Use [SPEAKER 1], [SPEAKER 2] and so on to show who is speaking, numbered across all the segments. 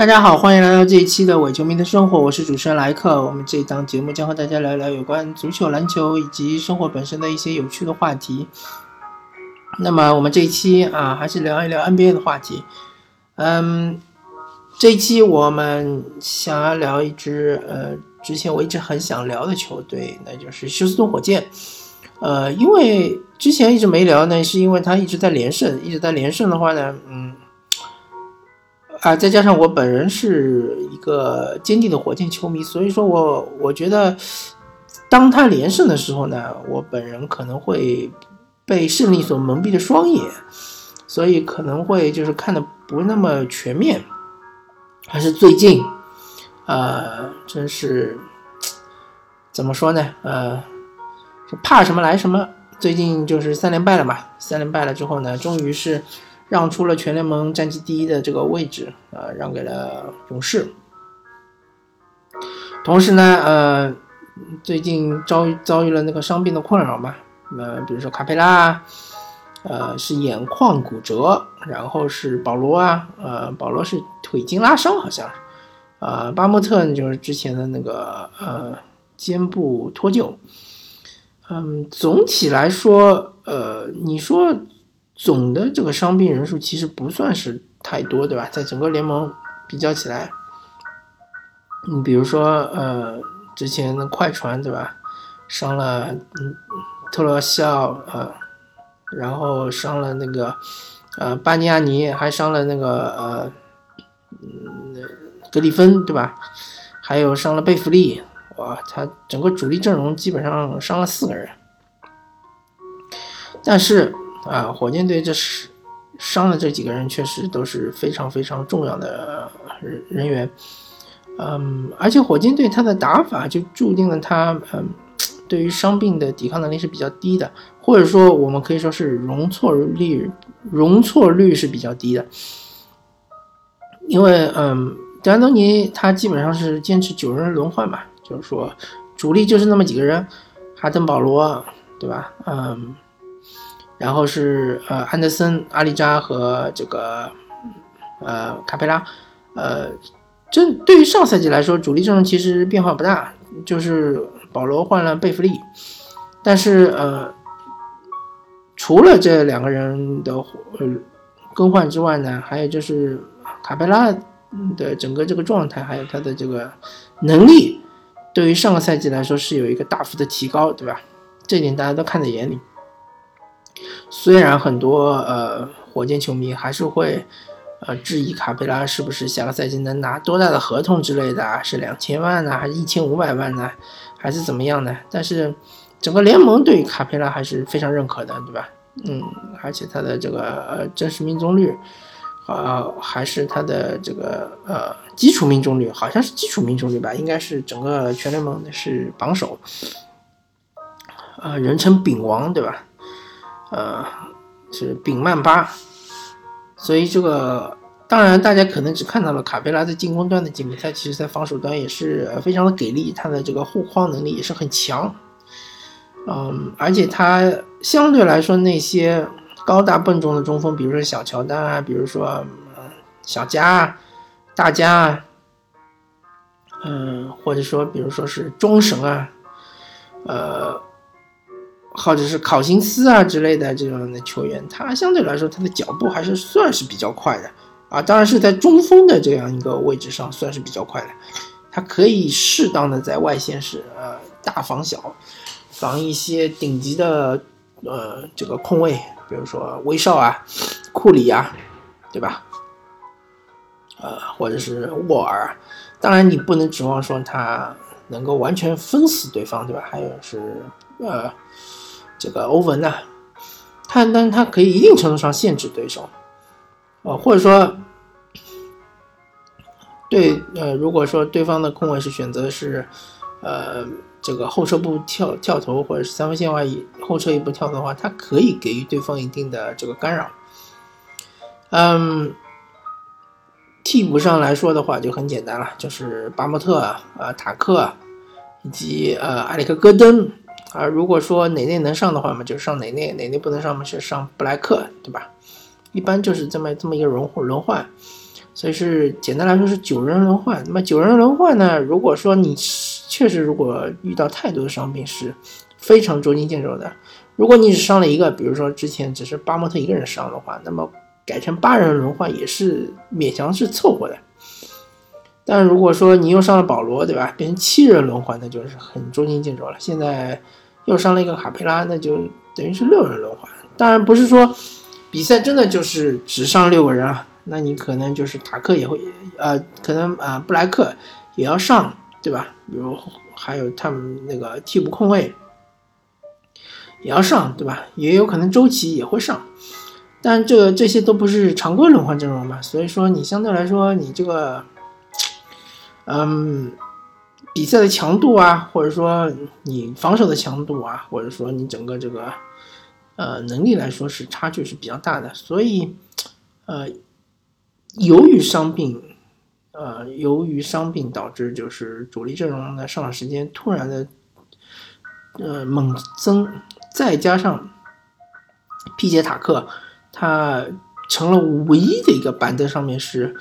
[SPEAKER 1] 大家好，欢迎来到这一期的伪球迷的生活，我是主持人莱克。我们这一档节目将和大家聊一聊有关足球、篮球以及生活本身的一些有趣的话题。那么我们这一期啊，还是聊一聊 NBA 的话题。嗯，这一期我们想要聊一支呃，之前我一直很想聊的球队，那就是休斯顿火箭。呃，因为之前一直没聊呢，是因为他一直在连胜，一直在连胜的话呢，嗯。啊，再加上我本人是一个坚定的火箭球迷，所以说我我觉得，当他连胜的时候呢，我本人可能会被胜利所蒙蔽的双眼，所以可能会就是看的不那么全面。还是最近，呃，真是怎么说呢？呃，怕什么来什么。最近就是三连败了嘛，三连败了之后呢，终于是。让出了全联盟战绩第一的这个位置啊，让给了勇士。同时呢，呃，最近遭遇遭遇了那个伤病的困扰嘛，呃，比如说卡佩拉，呃，是眼眶骨折，然后是保罗啊，呃，保罗是腿筋拉伤，好像，啊，巴莫特就是之前的那个呃肩部脱臼。嗯，总体来说，呃，你说。总的这个伤病人数其实不算是太多，对吧？在整个联盟比较起来，你比如说，呃，之前的快船，对吧？伤了，嗯，特罗西奥，呃，然后伤了那个，呃，巴尼亚尼，还伤了那个，呃，嗯，格里芬，对吧？还有伤了贝弗利，哇，他整个主力阵容基本上伤了四个人，但是。啊，火箭队这是伤的这几个人确实都是非常非常重要的人人员，嗯，而且火箭队他的打法就注定了他，嗯，对于伤病的抵抗能力是比较低的，或者说我们可以说是容错率容错率是比较低的，因为嗯，德安东尼他基本上是坚持九人轮换嘛，就是说主力就是那么几个人，哈登、保罗，对吧？嗯。然后是呃安德森、阿里扎和这个呃卡佩拉，呃，这对于上赛季来说，主力阵容其实变化不大，就是保罗换了贝弗利，但是呃，除了这两个人的呃更换之外呢，还有就是卡佩拉的整个这个状态，还有他的这个能力，对于上个赛季来说是有一个大幅的提高，对吧？这点大家都看在眼里。虽然很多呃火箭球迷还是会呃质疑卡佩拉是不是下个赛季能拿多大的合同之类的啊，是两千万呢，还是一千五百万呢，还是怎么样呢？但是整个联盟对于卡佩拉还是非常认可的，对吧？嗯，而且他的这个呃真实命中率，呃还是他的这个呃基础命中率，好像是基础命中率吧，应该是整个全联盟的是榜首，呃人称饼王，对吧？呃，是丙曼巴，所以这个当然大家可能只看到了卡佩拉在进攻端的进步，他其实在防守端也是非常的给力，他的这个护框能力也是很强。嗯，而且他相对来说那些高大笨重的中锋，比如说小乔丹啊，比如说小加、大加，嗯，或者说比如说是中神啊，呃。或者是考辛斯啊之类的这样的球员，他相对来说他的脚步还是算是比较快的啊，当然是在中锋的这样一个位置上算是比较快的，他可以适当的在外线是呃大防小，防一些顶级的呃这个控卫，比如说威少啊、库里啊，对吧？呃，或者是沃尔，当然你不能指望说他能够完全封死对方，对吧？还有是呃。这个欧文呢，他但他可以一定程度上限制对手，呃，或者说，对，呃，如果说对方的控卫是选择是，呃，这个后撤步跳跳投或者是三分线外后撤一步跳投的话，他可以给予对方一定的这个干扰。嗯，替补上来说的话就很简单了，就是巴莫特啊、塔克啊以及呃埃里克戈登。啊，如果说哪内能上的话嘛，就上哪内；哪内不能上嘛，就上布莱克，对吧？一般就是这么这么一个轮轮换。所以是简单来说是九人轮换。那么九人轮换呢，如果说你确实如果遇到太多的伤病，是非常捉襟见肘的。如果你只伤了一个，比如说之前只是巴莫特一个人伤的话，那么改成八人轮换也是勉强是凑合的。但如果说你又上了保罗，对吧？变成七人轮换，那就是很捉襟见肘了。现在又上了一个卡佩拉，那就等于是六人轮换。当然不是说比赛真的就是只上六个人啊，那你可能就是塔克也会，呃，可能啊布莱克也要上，对吧？比如还有他们那个替补控卫。也要上，对吧？也有可能周琦也会上，但这这些都不是常规轮换阵容嘛，所以说你相对来说，你这个，嗯，比赛的强度啊，或者说你防守的强度啊，或者说你整个这个，呃，能力来说是差距是比较大的，所以，呃，由于伤病，呃，由于伤病导致就是主力阵容的上场时间突然的，呃，猛增。再加上皮杰塔克，他成了唯一的一个板凳上面是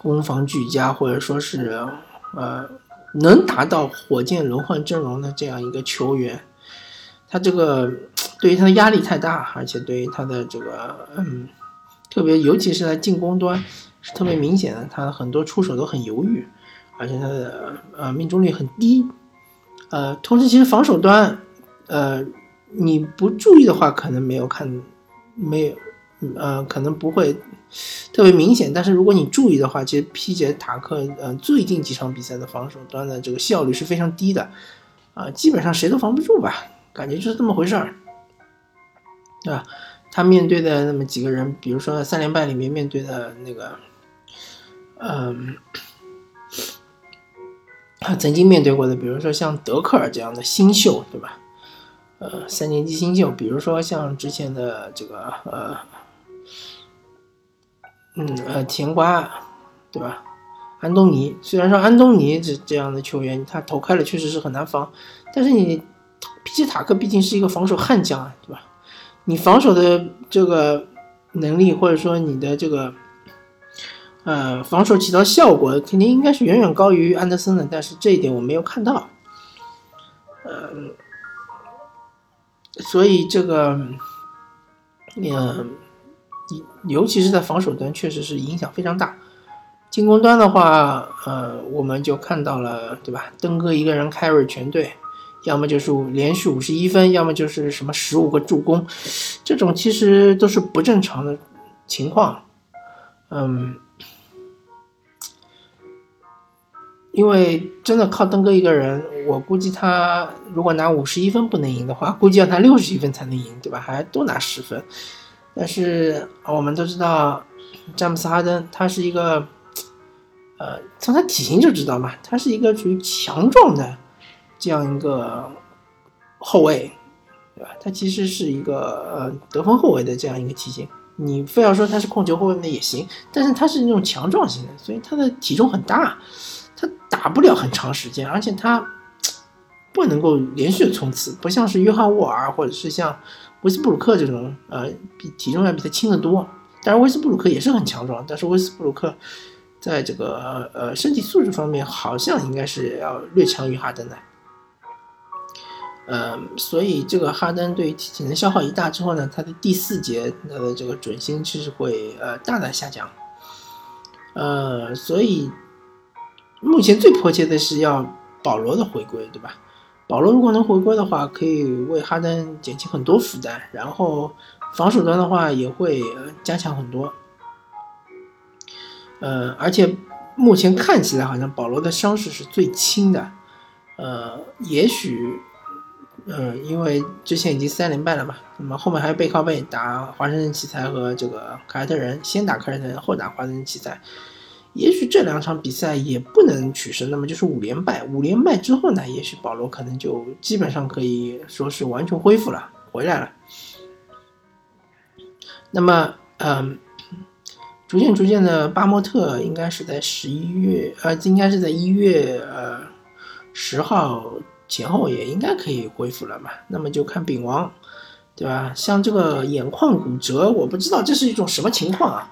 [SPEAKER 1] 攻防俱佳，或者说是呃能达到火箭轮换阵容的这样一个球员。他这个对于他的压力太大，而且对于他的这个嗯，特别尤其是在进攻端是特别明显的，他很多出手都很犹豫，而且他的呃命中率很低。呃，同时其实防守端呃。你不注意的话，可能没有看，没有，呃，可能不会特别明显。但是如果你注意的话，其实皮杰塔克，呃，最近几场比赛的防守端的这个效率是非常低的，啊，基本上谁都防不住吧，感觉就是这么回事儿，对吧？他面对的那么几个人，比如说三连败里面面对的那个，嗯，他曾经面对过的，比如说像德克尔这样的新秀，对吧？呃，三年级新秀，比如说像之前的这个呃，嗯呃甜瓜，对吧？安东尼，虽然说安东尼这这样的球员，他投开了确实是很难防，但是你皮奇塔克毕竟是一个防守悍将啊，对吧？你防守的这个能力，或者说你的这个呃防守起到效果，肯定应该是远远高于安德森的，但是这一点我没有看到，呃。所以这个，嗯，尤其是在防守端，确实是影响非常大。进攻端的话，呃，我们就看到了，对吧？登哥一个人 carry 全队，要么就是连续五十一分，要么就是什么十五个助攻，这种其实都是不正常的情况。嗯。因为真的靠登哥一个人，我估计他如果拿五十一分不能赢的话，估计要拿六十一分才能赢，对吧？还多拿十分。但是我们都知道，詹姆斯哈登他是一个，呃，从他体型就知道嘛，他是一个属于强壮的这样一个后卫，对吧？他其实是一个呃得分后卫的这样一个体型。你非要说他是控球后卫那也行，但是他是那种强壮型的，所以他的体重很大。他打不了很长时间，而且他不能够连续的冲刺，不像是约翰沃尔或者是像威斯布鲁克这种，呃，比体重要比他轻得多。当然，威斯布鲁克也是很强壮，但是威斯布鲁克在这个呃身体素质方面好像应该是要略强于哈登的。呃，所以这个哈登对于体能消耗一大之后呢，他的第四节他的这个准心其实会呃大大下降。呃，所以。目前最迫切的是要保罗的回归，对吧？保罗如果能回归的话，可以为哈登减轻很多负担，然后防守端的话也会加强很多。呃，而且目前看起来好像保罗的伤势是最轻的。呃，也许，呃，因为之前已经三连败了嘛，那么后面还有背靠背打华盛顿奇才和这个凯尔特人，先打凯尔特人，后打华盛顿奇才。也许这两场比赛也不能取胜，那么就是五连败。五连败之后呢，也许保罗可能就基本上可以说是完全恢复了，回来了。那么，嗯，逐渐逐渐的，巴莫特应该是在十一月，呃，应该是在一月呃十号前后也应该可以恢复了嘛。那么就看丙王，对吧？像这个眼眶骨折，我不知道这是一种什么情况啊，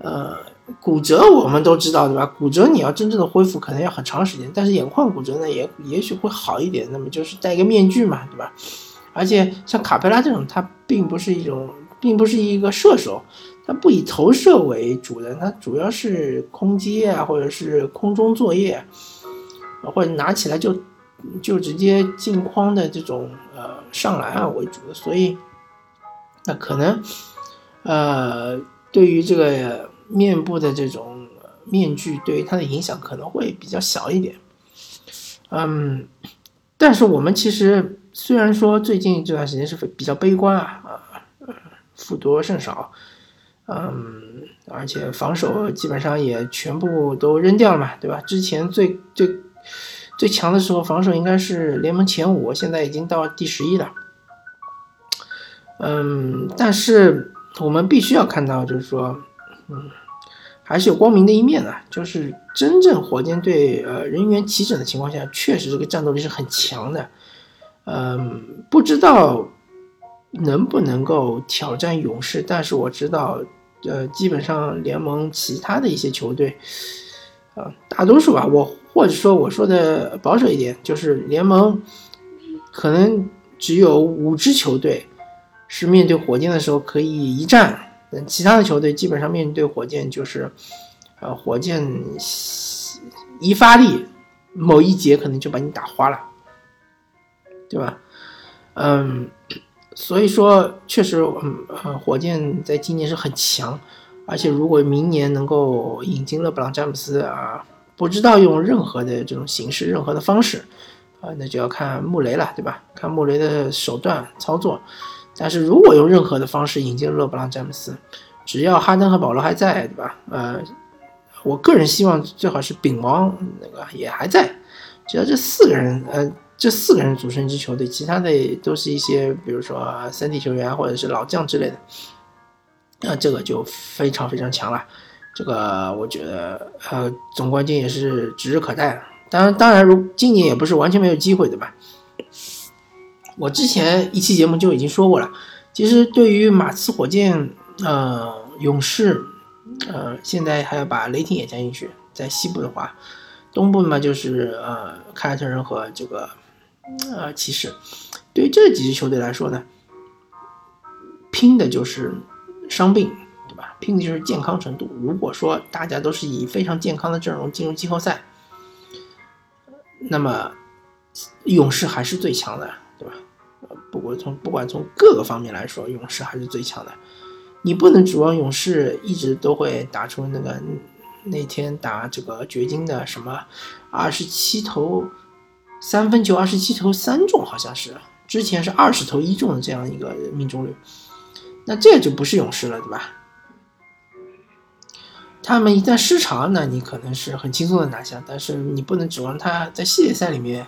[SPEAKER 1] 呃。骨折我们都知道，对吧？骨折你要真正的恢复，可能要很长时间。但是眼眶骨折呢，也也许会好一点。那么就是戴一个面具嘛，对吧？而且像卡佩拉这种，他并不是一种，并不是一个射手，他不以投射为主的，他主要是空接啊，或者是空中作业，或者拿起来就就直接进框的这种呃上篮啊为主的。所以，那可能呃对于这个。面部的这种面具对于他的影响可能会比较小一点，嗯，但是我们其实虽然说最近这段时间是比较悲观啊，啊，负多胜少，嗯，而且防守基本上也全部都扔掉了嘛，对吧？之前最最最强的时候防守应该是联盟前五，现在已经到第十一了，嗯，但是我们必须要看到，就是说，嗯。还是有光明的一面的，就是真正火箭队呃人员齐整的情况下，确实这个战斗力是很强的，嗯，不知道能不能够挑战勇士，但是我知道，呃，基本上联盟其他的一些球队，啊，大多数吧，我或者说我说的保守一点，就是联盟可能只有五支球队是面对火箭的时候可以一战。嗯其他的球队基本上面对火箭就是，呃，火箭一发力，某一节可能就把你打花了，对吧？嗯，所以说确实，嗯，呃，火箭在今年是很强，而且如果明年能够引进勒布朗詹姆斯啊，不知道用任何的这种形式、任何的方式啊，那就要看穆雷了，对吧？看穆雷的手段操作。但是如果用任何的方式引进勒布朗詹姆斯，只要哈登和保罗还在，对吧？呃，我个人希望最好是丙王那个也还在，只要这四个人，呃，这四个人组成一支球队，其他的都是一些比如说三 D 球员或者是老将之类的，那这个就非常非常强了。这个我觉得，呃，总冠军也是指日可待。当然，当然，如今年也不是完全没有机会，对吧？我之前一期节目就已经说过了，其实对于马刺、火箭、呃勇士，呃现在还要把雷霆也加进去，在西部的话，东部嘛就是呃凯尔特人和这个呃骑士，对于这几支球队来说呢，拼的就是伤病，对吧？拼的就是健康程度。如果说大家都是以非常健康的阵容进入季后赛，那么勇士还是最强的，对吧？不过从不管从各个方面来说，勇士还是最强的。你不能指望勇士一直都会打出那个那天打这个掘金的什么二十七投三分球，二十七投三中，好像是之前是二十投一中的这样一个命中率。那这就不是勇士了，对吧？他们一旦失常，那你可能是很轻松的拿下，但是你不能指望他在系列赛里面。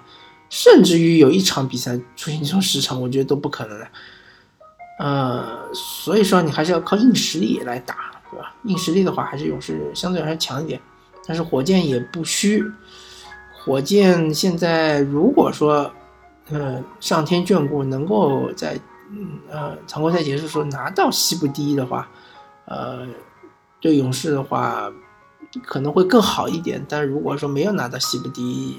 [SPEAKER 1] 甚至于有一场比赛出现这种失常，我觉得都不可能的。呃，所以说你还是要靠硬实力来打，对吧？硬实力的话，还是勇士相对来说强一点。但是火箭也不虚，火箭现在如果说，呃，上天眷顾，能够在呃常规赛结束时候拿到西部第一的话，呃，对勇士的话可能会更好一点。但如果说没有拿到西部第一，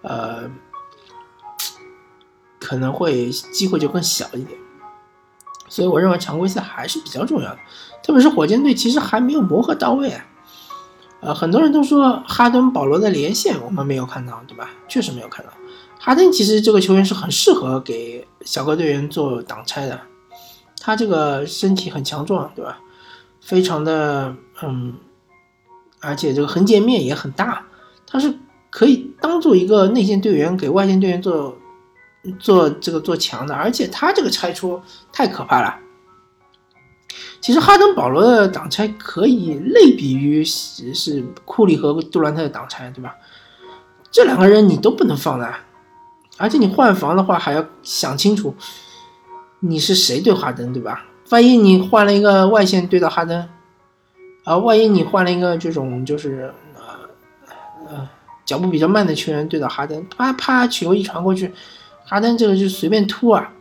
[SPEAKER 1] 呃。可能会机会就更小一点，所以我认为常规赛还是比较重要的，特别是火箭队其实还没有磨合到位啊。呃，很多人都说哈登、保罗的连线我们没有看到，对吧？确实没有看到。哈登其实这个球员是很适合给小个队员做挡拆的，他这个身体很强壮，对吧？非常的嗯，而且这个横截面也很大，他是可以当做一个内线队员给外线队员做。做这个做强的，而且他这个拆出太可怕了。其实哈登、保罗的挡拆可以类比于是库里和杜兰特的挡拆，对吧？这两个人你都不能放的，而且你换防的话还要想清楚你是谁对哈登，对吧？万一你换了一个外线对到哈登，啊，万一你换了一个这种就是呃呃脚步比较慢的球员对到哈登，啪啪球一传过去。哈登这个就随便突啊！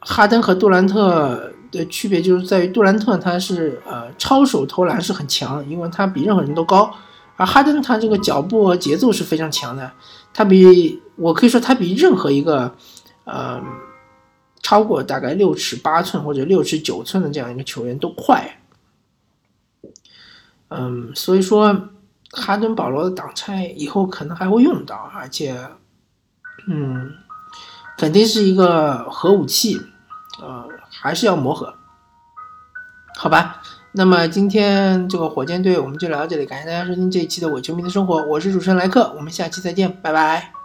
[SPEAKER 1] 哈登和杜兰特的区别就是在于杜兰特他是呃超手投篮是很强，因为他比任何人都高，而哈登他这个脚步和节奏是非常强的，他比我可以说他比任何一个呃超过大概六尺八寸或者六尺九寸的这样一个球员都快。嗯，所以说哈登保罗的挡拆以后可能还会用到，而且嗯肯定是一个核武器，呃。还是要磨合，好吧？那么今天这个火箭队我们就聊到这里，感谢大家收听这一期的伪球迷的生活，我是主持人莱克，我们下期再见，拜拜。